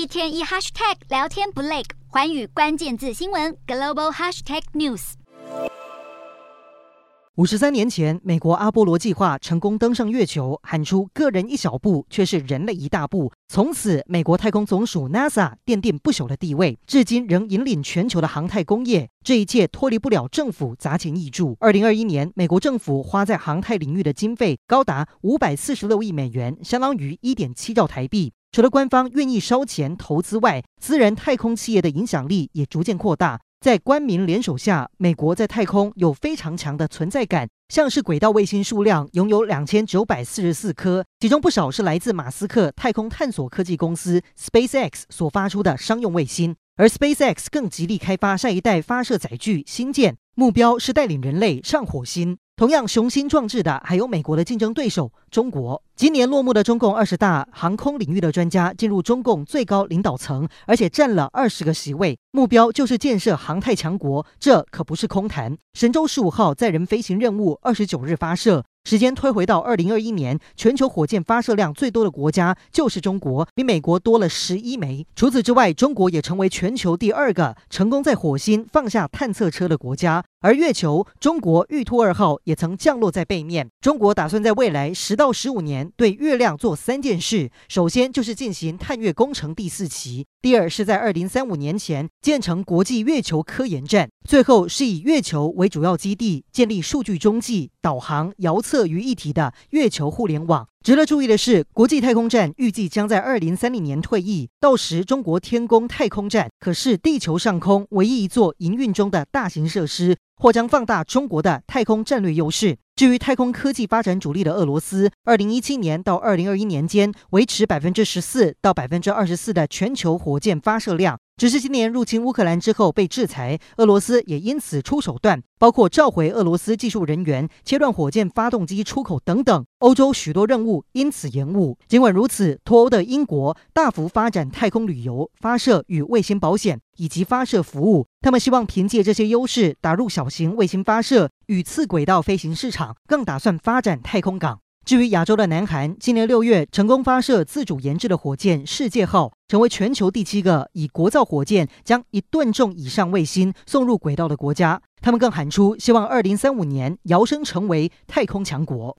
一天一 hashtag 聊天不累，寰宇关键字新闻 global hashtag news。五十三年前，美国阿波罗计划成功登上月球，喊出“个人一小步，却是人类一大步”。从此，美国太空总署 NASA 奠定不朽的地位，至今仍引领全球的航太工业。这一切脱离不了政府砸钱挹注。二零二一年，美国政府花在航太领域的经费高达五百四十六亿美元，相当于一点七兆台币。除了官方愿意烧钱投资外，私人太空企业的影响力也逐渐扩大。在官民联手下，美国在太空有非常强的存在感。像是轨道卫星数量拥有两千九百四十四颗，其中不少是来自马斯克太空探索科技公司 SpaceX 所发出的商用卫星。而 SpaceX 更极力开发下一代发射载具星舰，目标是带领人类上火星。同样雄心壮志的还有美国的竞争对手中国。今年落幕的中共二十大，航空领域的专家进入中共最高领导层，而且占了二十个席位，目标就是建设航太强国，这可不是空谈。神舟十五号载人飞行任务二十九日发射。时间推回到二零二一年，全球火箭发射量最多的国家就是中国，比美国多了十一枚。除此之外，中国也成为全球第二个成功在火星放下探测车的国家。而月球，中国玉兔二号也曾降落在背面。中国打算在未来十到十五年对月亮做三件事：首先就是进行探月工程第四期；第二是在二零三五年前建成国际月球科研站；最后是以月球为主要基地，建立数据中继、导航、遥测于一体的月球互联网。值得注意的是，国际太空站预计将在二零三零年退役，到时中国天宫太空站可是地球上空唯一一座营运中的大型设施。或将放大中国的太空战略优势。至于太空科技发展主力的俄罗斯，二零一七年到二零二一年间维持百分之十四到百分之二十四的全球火箭发射量。只是今年入侵乌克兰之后被制裁，俄罗斯也因此出手段，包括召回俄罗斯技术人员、切断火箭发动机出口等等。欧洲许多任务因此延误。尽管如此，脱欧的英国大幅发展太空旅游、发射与卫星保险以及发射服务。他们希望凭借这些优势打入小型卫星发射与次轨道飞行市场，更打算发展太空港。至于亚洲的南韩，今年六月成功发射自主研制的火箭“世界号”，成为全球第七个以国造火箭将一吨重以上卫星送入轨道的国家。他们更喊出希望二零三五年摇身成为太空强国。